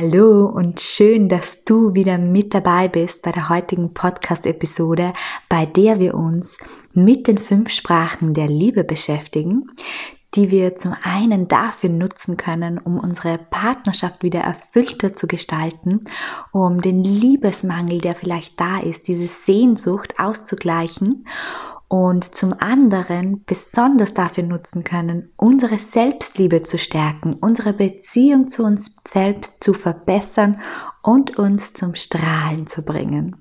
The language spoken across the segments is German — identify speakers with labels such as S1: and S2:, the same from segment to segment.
S1: Hallo und schön, dass du wieder mit dabei bist bei der heutigen Podcast-Episode, bei der wir uns mit den fünf Sprachen der Liebe beschäftigen, die wir zum einen dafür nutzen können, um unsere Partnerschaft wieder erfüllter zu gestalten, um den Liebesmangel, der vielleicht da ist, diese Sehnsucht auszugleichen und zum anderen besonders dafür nutzen können, unsere Selbstliebe zu stärken, unsere Beziehung zu uns selbst zu verbessern und uns zum Strahlen zu bringen.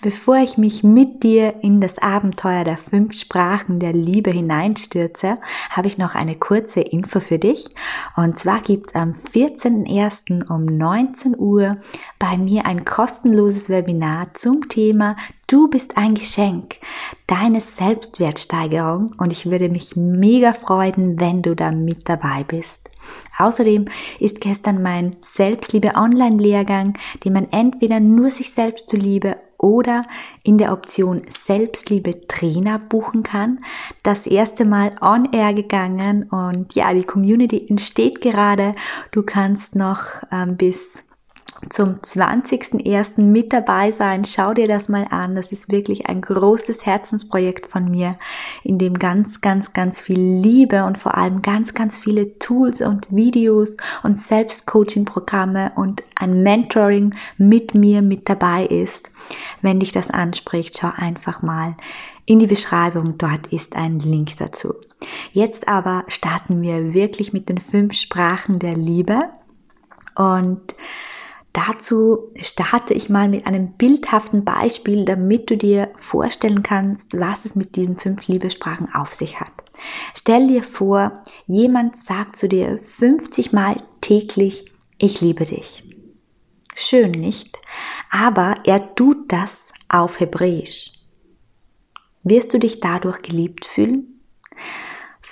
S1: Bevor ich mich mit dir in das Abenteuer der fünf Sprachen der Liebe hineinstürze, habe ich noch eine kurze Info für dich. Und zwar gibt's am 14.01. um 19 Uhr bei mir ein kostenloses Webinar zum Thema Du bist ein Geschenk, deine Selbstwertsteigerung und ich würde mich mega freuen, wenn du da mit dabei bist. Außerdem ist gestern mein Selbstliebe Online-Lehrgang, den man entweder nur sich selbst zuliebe oder in der Option Selbstliebe Trainer buchen kann. Das erste Mal on air gegangen und ja, die Community entsteht gerade. Du kannst noch ähm, bis zum 20.01. mit dabei sein. Schau dir das mal an. Das ist wirklich ein großes Herzensprojekt von mir, in dem ganz, ganz, ganz viel Liebe und vor allem ganz, ganz viele Tools und Videos und Selbstcoaching-Programme und ein Mentoring mit mir mit dabei ist. Wenn dich das anspricht, schau einfach mal in die Beschreibung. Dort ist ein Link dazu. Jetzt aber starten wir wirklich mit den fünf Sprachen der Liebe und Dazu starte ich mal mit einem bildhaften Beispiel, damit du dir vorstellen kannst, was es mit diesen fünf Liebessprachen auf sich hat. Stell dir vor, jemand sagt zu dir 50 Mal täglich, ich liebe dich. Schön nicht, aber er tut das auf Hebräisch. Wirst du dich dadurch geliebt fühlen?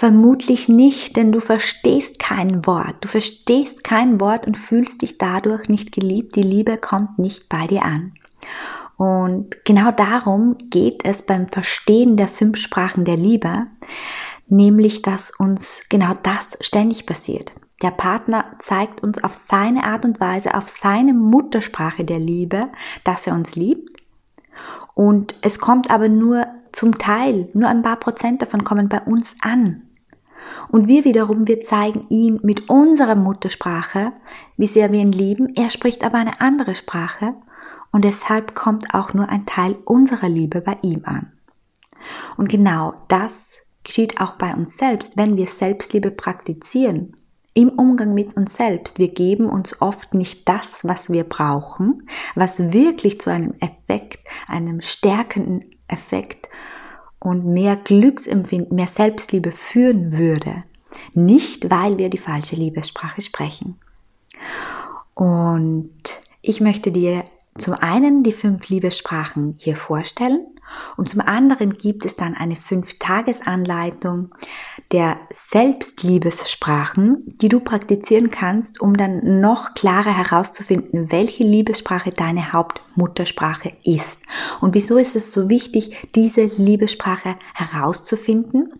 S1: Vermutlich nicht, denn du verstehst kein Wort. Du verstehst kein Wort und fühlst dich dadurch nicht geliebt. Die Liebe kommt nicht bei dir an. Und genau darum geht es beim Verstehen der fünf Sprachen der Liebe, nämlich dass uns genau das ständig passiert. Der Partner zeigt uns auf seine Art und Weise, auf seine Muttersprache der Liebe, dass er uns liebt. Und es kommt aber nur zum Teil, nur ein paar Prozent davon kommen bei uns an. Und wir wiederum, wir zeigen ihn mit unserer Muttersprache, wie sehr wir ihn lieben. Er spricht aber eine andere Sprache und deshalb kommt auch nur ein Teil unserer Liebe bei ihm an. Und genau das geschieht auch bei uns selbst, wenn wir Selbstliebe praktizieren. Im Umgang mit uns selbst. Wir geben uns oft nicht das, was wir brauchen, was wirklich zu einem Effekt, einem stärkenden Effekt und mehr Glücksempfinden, mehr Selbstliebe führen würde. Nicht, weil wir die falsche Liebessprache sprechen. Und ich möchte dir zum einen die fünf Liebessprachen hier vorstellen und zum anderen gibt es dann eine Fünf-Tages-Anleitung der Selbstliebessprachen, die du praktizieren kannst, um dann noch klarer herauszufinden, welche Liebessprache deine Hauptmuttersprache ist. Und wieso ist es so wichtig, diese Liebessprache herauszufinden?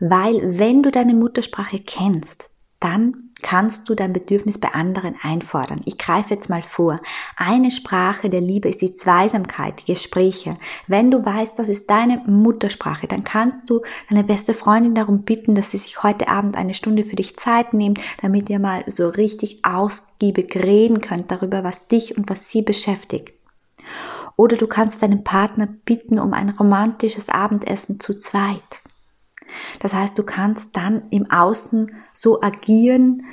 S1: Weil wenn du deine Muttersprache kennst, dann kannst du dein Bedürfnis bei anderen einfordern. Ich greife jetzt mal vor. Eine Sprache der Liebe ist die Zweisamkeit, die Gespräche. Wenn du weißt, das ist deine Muttersprache, dann kannst du deine beste Freundin darum bitten, dass sie sich heute Abend eine Stunde für dich Zeit nimmt, damit ihr mal so richtig ausgiebig reden könnt darüber, was dich und was sie beschäftigt. Oder du kannst deinen Partner bitten um ein romantisches Abendessen zu zweit. Das heißt, du kannst dann im Außen so agieren,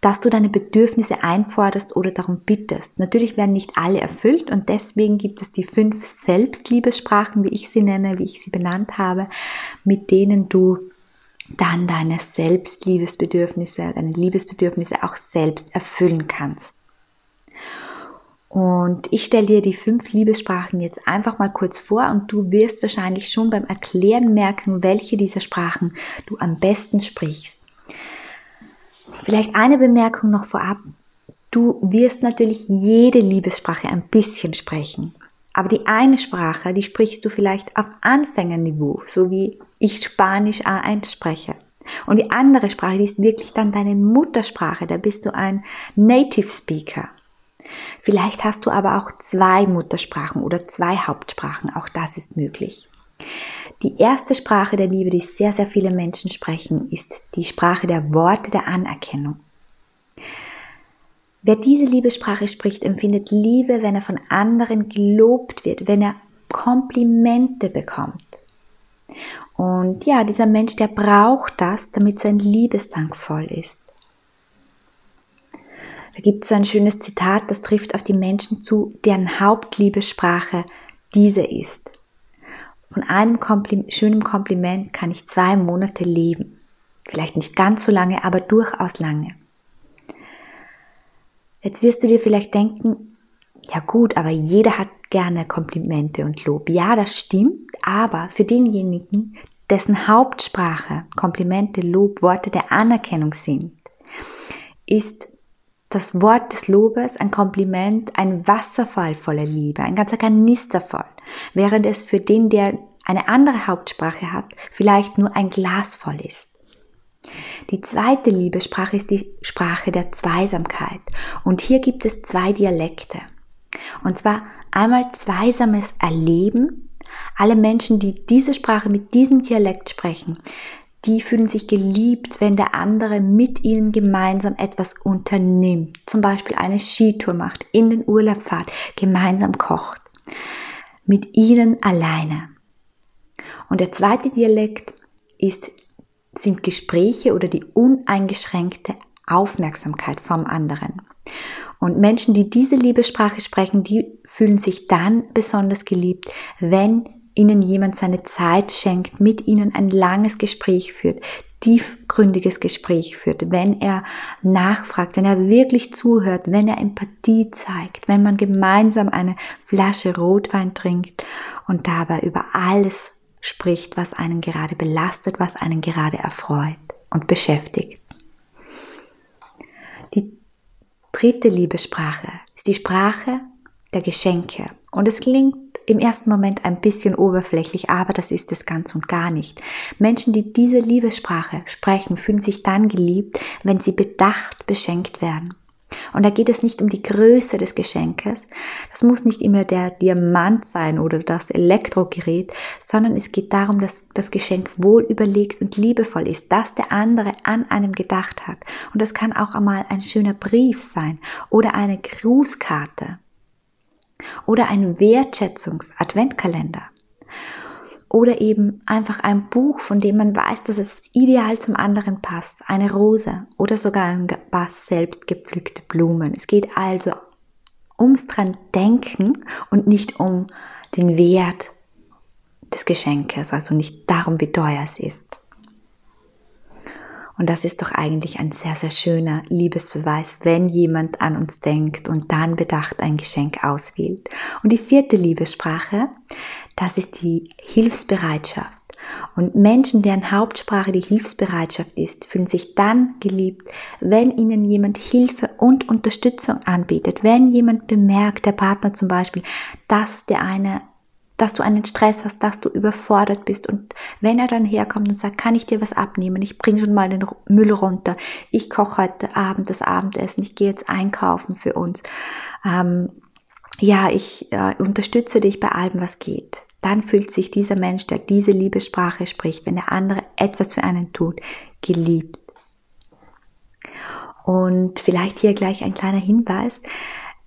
S1: dass du deine Bedürfnisse einforderst oder darum bittest. Natürlich werden nicht alle erfüllt und deswegen gibt es die fünf Selbstliebessprachen, wie ich sie nenne, wie ich sie benannt habe, mit denen du dann deine Selbstliebesbedürfnisse, deine Liebesbedürfnisse auch selbst erfüllen kannst. Und ich stelle dir die fünf Liebessprachen jetzt einfach mal kurz vor und du wirst wahrscheinlich schon beim Erklären merken, welche dieser Sprachen du am besten sprichst. Vielleicht eine Bemerkung noch vorab. Du wirst natürlich jede Liebessprache ein bisschen sprechen. Aber die eine Sprache, die sprichst du vielleicht auf Anfängerniveau, so wie ich Spanisch A1 spreche. Und die andere Sprache, die ist wirklich dann deine Muttersprache, da bist du ein Native Speaker. Vielleicht hast du aber auch zwei Muttersprachen oder zwei Hauptsprachen, auch das ist möglich. Die erste Sprache der Liebe, die sehr, sehr viele Menschen sprechen, ist die Sprache der Worte der Anerkennung. Wer diese Liebessprache spricht, empfindet Liebe, wenn er von anderen gelobt wird, wenn er Komplimente bekommt. Und ja, dieser Mensch, der braucht das, damit sein Liebesdank voll ist. Da gibt es so ein schönes Zitat, das trifft auf die Menschen zu, deren Hauptliebessprache diese ist. Von einem Komplim schönen Kompliment kann ich zwei Monate leben. Vielleicht nicht ganz so lange, aber durchaus lange. Jetzt wirst du dir vielleicht denken, ja gut, aber jeder hat gerne Komplimente und Lob. Ja, das stimmt, aber für denjenigen, dessen Hauptsprache Komplimente, Lob, Worte der Anerkennung sind, ist das Wort des Lobes, ein Kompliment, ein Wasserfall voller Liebe, ein ganzer Kanister voll, während es für den, der eine andere Hauptsprache hat, vielleicht nur ein Glas voll ist. Die zweite Liebessprache ist die Sprache der Zweisamkeit. Und hier gibt es zwei Dialekte. Und zwar einmal zweisames Erleben. Alle Menschen, die diese Sprache mit diesem Dialekt sprechen, die fühlen sich geliebt, wenn der andere mit ihnen gemeinsam etwas unternimmt. Zum Beispiel eine Skitour macht, in den Urlaub fahrt, gemeinsam kocht. Mit ihnen alleine. Und der zweite Dialekt ist sind Gespräche oder die uneingeschränkte Aufmerksamkeit vom anderen. Und Menschen, die diese Liebessprache sprechen, die fühlen sich dann besonders geliebt, wenn ihnen jemand seine Zeit schenkt, mit ihnen ein langes Gespräch führt, tiefgründiges Gespräch führt, wenn er nachfragt, wenn er wirklich zuhört, wenn er Empathie zeigt, wenn man gemeinsam eine Flasche Rotwein trinkt und dabei über alles spricht, was einen gerade belastet, was einen gerade erfreut und beschäftigt. Die dritte Liebessprache ist die Sprache der Geschenke. Und es klingt im ersten Moment ein bisschen oberflächlich, aber das ist es ganz und gar nicht. Menschen, die diese Liebessprache sprechen, fühlen sich dann geliebt, wenn sie bedacht beschenkt werden. Und da geht es nicht um die Größe des Geschenkes. Das muss nicht immer der Diamant sein oder das Elektrogerät, sondern es geht darum, dass das Geschenk wohl überlegt und liebevoll ist, dass der andere an einem gedacht hat. Und das kann auch einmal ein schöner Brief sein oder eine Grußkarte oder ein Wertschätzungs-Adventkalender oder eben einfach ein Buch, von dem man weiß, dass es ideal zum anderen passt, eine Rose oder sogar ein paar selbst gepflückte Blumen. Es geht also ums dran denken und nicht um den Wert des Geschenkes, also nicht darum, wie teuer es ist. Und das ist doch eigentlich ein sehr, sehr schöner Liebesbeweis, wenn jemand an uns denkt und dann bedacht ein Geschenk auswählt. Und die vierte Liebessprache, das ist die Hilfsbereitschaft. Und Menschen, deren Hauptsprache die Hilfsbereitschaft ist, fühlen sich dann geliebt, wenn ihnen jemand Hilfe und Unterstützung anbietet. Wenn jemand bemerkt, der Partner zum Beispiel, dass der eine dass du einen Stress hast, dass du überfordert bist. Und wenn er dann herkommt und sagt, kann ich dir was abnehmen? Ich bringe schon mal den Müll runter. Ich koche heute Abend das Abendessen. Ich gehe jetzt einkaufen für uns. Ähm, ja, ich äh, unterstütze dich bei allem, was geht. Dann fühlt sich dieser Mensch, der diese Liebessprache spricht, wenn der andere etwas für einen tut, geliebt. Und vielleicht hier gleich ein kleiner Hinweis.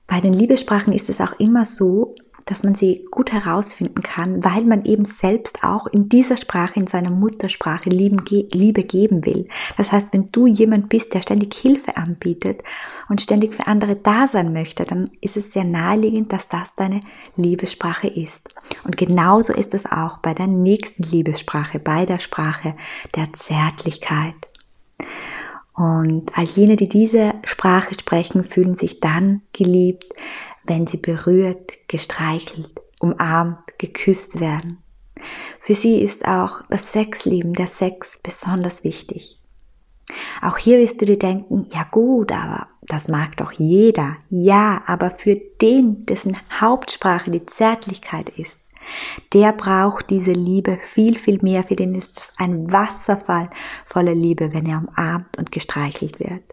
S1: Bei den Liebessprachen ist es auch immer so, dass man sie gut herausfinden kann, weil man eben selbst auch in dieser Sprache, in seiner Muttersprache Liebe geben will. Das heißt, wenn du jemand bist, der ständig Hilfe anbietet und ständig für andere da sein möchte, dann ist es sehr naheliegend, dass das deine Liebessprache ist. Und genauso ist es auch bei der nächsten Liebessprache, bei der Sprache der Zärtlichkeit. Und all jene, die diese Sprache sprechen, fühlen sich dann geliebt, wenn sie berührt, gestreichelt, umarmt, geküsst werden. Für sie ist auch das Sexleben, der Sex besonders wichtig. Auch hier wirst du dir denken, ja gut, aber das mag doch jeder. Ja, aber für den, dessen Hauptsprache die Zärtlichkeit ist, der braucht diese Liebe viel, viel mehr. Für den ist es ein Wasserfall voller Liebe, wenn er umarmt und gestreichelt wird.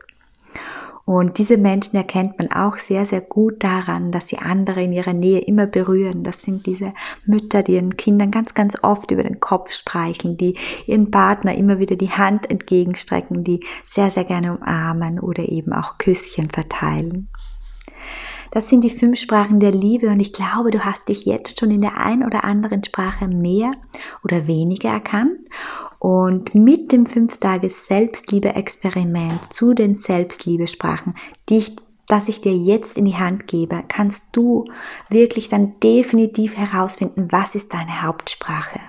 S1: Und diese Menschen erkennt man auch sehr, sehr gut daran, dass sie andere in ihrer Nähe immer berühren. Das sind diese Mütter, die ihren Kindern ganz, ganz oft über den Kopf streicheln, die ihren Partner immer wieder die Hand entgegenstrecken, die sehr, sehr gerne umarmen oder eben auch Küsschen verteilen. Das sind die fünf Sprachen der Liebe und ich glaube, du hast dich jetzt schon in der ein oder anderen Sprache mehr oder weniger erkannt. Und mit dem fünf Tages Selbstliebe-Experiment zu den Selbstliebesprachen, die ich das ich dir jetzt in die Hand gebe, kannst du wirklich dann definitiv herausfinden, was ist deine Hauptsprache.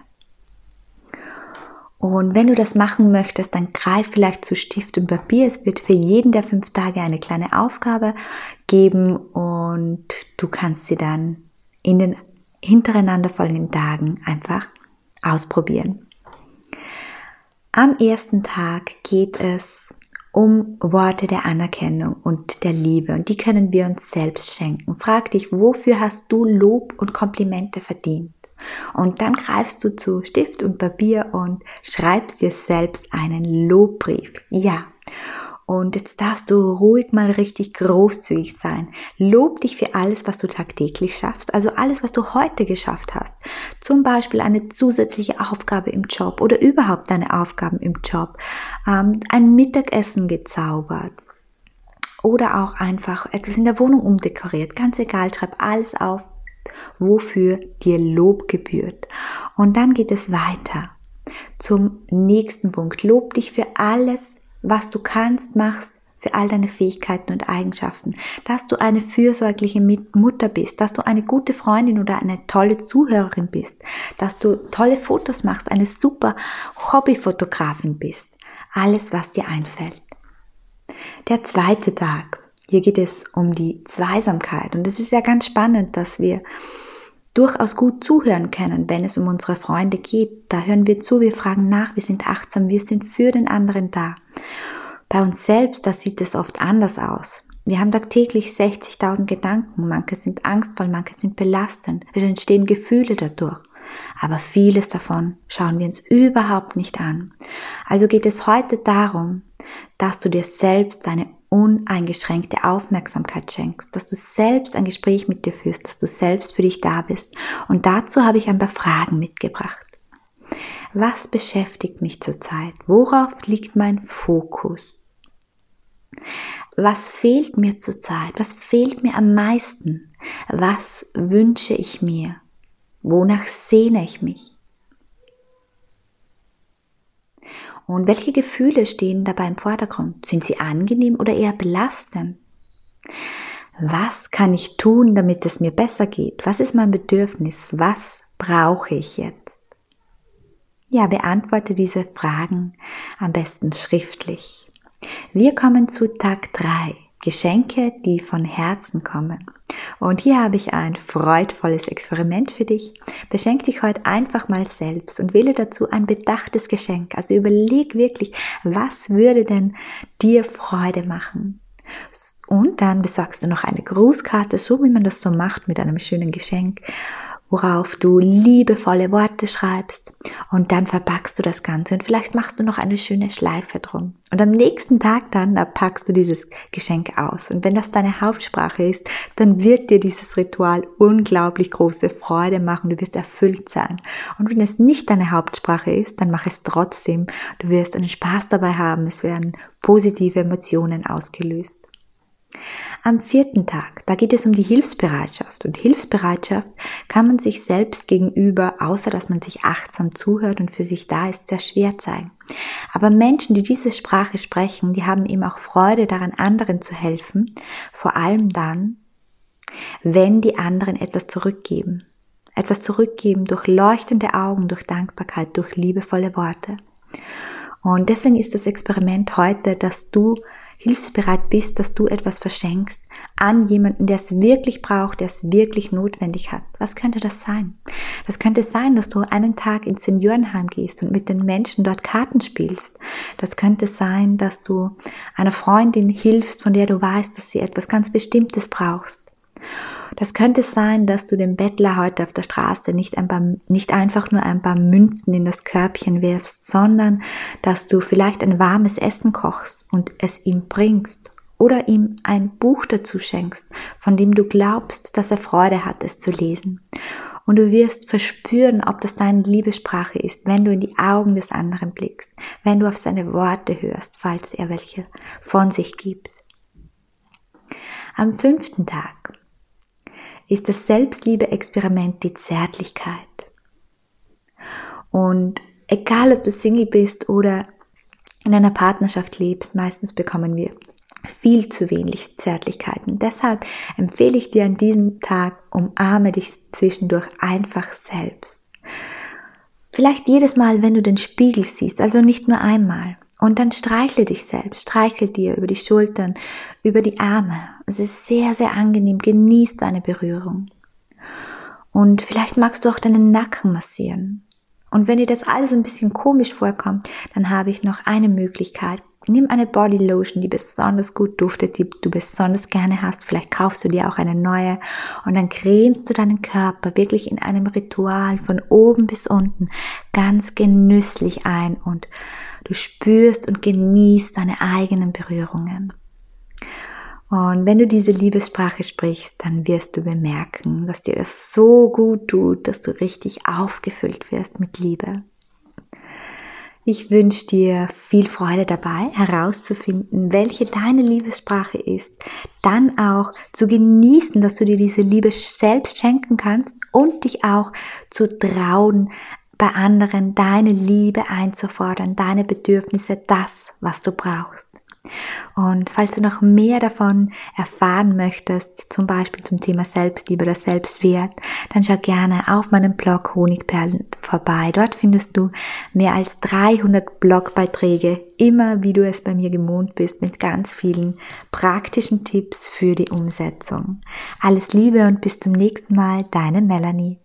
S1: Und wenn du das machen möchtest, dann greif vielleicht zu Stift und Papier. Es wird für jeden der fünf Tage eine kleine Aufgabe geben und du kannst sie dann in den hintereinander folgenden Tagen einfach ausprobieren. Am ersten Tag geht es um Worte der Anerkennung und der Liebe und die können wir uns selbst schenken. Frag dich, wofür hast du Lob und Komplimente verdient? Und dann greifst du zu Stift und Papier und schreibst dir selbst einen Lobbrief. Ja. Und jetzt darfst du ruhig mal richtig großzügig sein. Lob dich für alles, was du tagtäglich schaffst. Also alles, was du heute geschafft hast. Zum Beispiel eine zusätzliche Aufgabe im Job oder überhaupt deine Aufgaben im Job. Ähm, ein Mittagessen gezaubert. Oder auch einfach etwas in der Wohnung umdekoriert. Ganz egal, schreib alles auf, wofür dir Lob gebührt. Und dann geht es weiter zum nächsten Punkt. Lob dich für alles, was du kannst, machst, für all deine Fähigkeiten und Eigenschaften, dass du eine fürsorgliche Mutter bist, dass du eine gute Freundin oder eine tolle Zuhörerin bist, dass du tolle Fotos machst, eine super Hobbyfotografin bist. Alles, was dir einfällt. Der zweite Tag. Hier geht es um die Zweisamkeit. Und es ist ja ganz spannend, dass wir durchaus gut zuhören können, wenn es um unsere Freunde geht. Da hören wir zu, wir fragen nach, wir sind achtsam, wir sind für den anderen da. Bei uns selbst, da sieht es oft anders aus. Wir haben tagtäglich 60.000 Gedanken, manche sind angstvoll, manche sind belastend, es entstehen Gefühle dadurch. Aber vieles davon schauen wir uns überhaupt nicht an. Also geht es heute darum, dass du dir selbst deine uneingeschränkte Aufmerksamkeit schenkst, dass du selbst ein Gespräch mit dir führst, dass du selbst für dich da bist. Und dazu habe ich ein paar Fragen mitgebracht. Was beschäftigt mich zurzeit? Worauf liegt mein Fokus? Was fehlt mir zurzeit? Was fehlt mir am meisten? Was wünsche ich mir? Wonach sehne ich mich? Und welche Gefühle stehen dabei im Vordergrund? Sind sie angenehm oder eher belastend? Was kann ich tun, damit es mir besser geht? Was ist mein Bedürfnis? Was brauche ich jetzt? Ja, beantworte diese Fragen am besten schriftlich. Wir kommen zu Tag drei. Geschenke, die von Herzen kommen. Und hier habe ich ein freudvolles Experiment für dich. Beschenk dich heute einfach mal selbst und wähle dazu ein bedachtes Geschenk. Also überleg wirklich, was würde denn dir Freude machen? Und dann besorgst du noch eine Grußkarte, so wie man das so macht mit einem schönen Geschenk worauf du liebevolle Worte schreibst und dann verpackst du das Ganze und vielleicht machst du noch eine schöne Schleife drum. Und am nächsten Tag dann, da packst du dieses Geschenk aus. Und wenn das deine Hauptsprache ist, dann wird dir dieses Ritual unglaublich große Freude machen. Du wirst erfüllt sein. Und wenn es nicht deine Hauptsprache ist, dann mach es trotzdem. Du wirst einen Spaß dabei haben. Es werden positive Emotionen ausgelöst. Am vierten Tag, da geht es um die Hilfsbereitschaft. Und Hilfsbereitschaft kann man sich selbst gegenüber, außer dass man sich achtsam zuhört und für sich da ist, sehr schwer zeigen. Aber Menschen, die diese Sprache sprechen, die haben eben auch Freude daran, anderen zu helfen. Vor allem dann, wenn die anderen etwas zurückgeben. Etwas zurückgeben durch leuchtende Augen, durch Dankbarkeit, durch liebevolle Worte. Und deswegen ist das Experiment heute, dass du hilfsbereit bist, dass du etwas verschenkst an jemanden, der es wirklich braucht, der es wirklich notwendig hat. Was könnte das sein? Das könnte sein, dass du einen Tag ins Seniorenheim gehst und mit den Menschen dort Karten spielst. Das könnte sein, dass du einer Freundin hilfst, von der du weißt, dass sie etwas ganz Bestimmtes brauchst. Das könnte sein, dass du dem Bettler heute auf der Straße nicht, ein paar, nicht einfach nur ein paar Münzen in das Körbchen wirfst, sondern dass du vielleicht ein warmes Essen kochst und es ihm bringst oder ihm ein Buch dazu schenkst, von dem du glaubst, dass er Freude hat, es zu lesen. Und du wirst verspüren, ob das deine Liebessprache ist, wenn du in die Augen des anderen blickst, wenn du auf seine Worte hörst, falls er welche von sich gibt. Am fünften Tag ist das Selbstliebe-Experiment die Zärtlichkeit. Und egal, ob du Single bist oder in einer Partnerschaft lebst, meistens bekommen wir viel zu wenig Zärtlichkeiten. Deshalb empfehle ich dir an diesem Tag, umarme dich zwischendurch einfach selbst. Vielleicht jedes Mal, wenn du den Spiegel siehst, also nicht nur einmal. Und dann streichle dich selbst, streichle dir über die Schultern, über die Arme. Es ist sehr, sehr angenehm. Genieß deine Berührung. Und vielleicht magst du auch deinen Nacken massieren. Und wenn dir das alles ein bisschen komisch vorkommt, dann habe ich noch eine Möglichkeit. Nimm eine Body Lotion, die besonders gut duftet, die du besonders gerne hast. Vielleicht kaufst du dir auch eine neue und dann cremst du deinen Körper wirklich in einem Ritual von oben bis unten ganz genüsslich ein und Du spürst und genießt deine eigenen Berührungen. Und wenn du diese Liebessprache sprichst, dann wirst du bemerken, dass dir das so gut tut, dass du richtig aufgefüllt wirst mit Liebe. Ich wünsche dir viel Freude dabei, herauszufinden, welche deine Liebessprache ist, dann auch zu genießen, dass du dir diese Liebe selbst schenken kannst und dich auch zu trauen, bei anderen deine Liebe einzufordern, deine Bedürfnisse, das, was du brauchst. Und falls du noch mehr davon erfahren möchtest, zum Beispiel zum Thema Selbstliebe oder Selbstwert, dann schau gerne auf meinem Blog Honigperlen vorbei. Dort findest du mehr als 300 Blogbeiträge, immer wie du es bei mir gewohnt bist, mit ganz vielen praktischen Tipps für die Umsetzung. Alles Liebe und bis zum nächsten Mal, deine Melanie.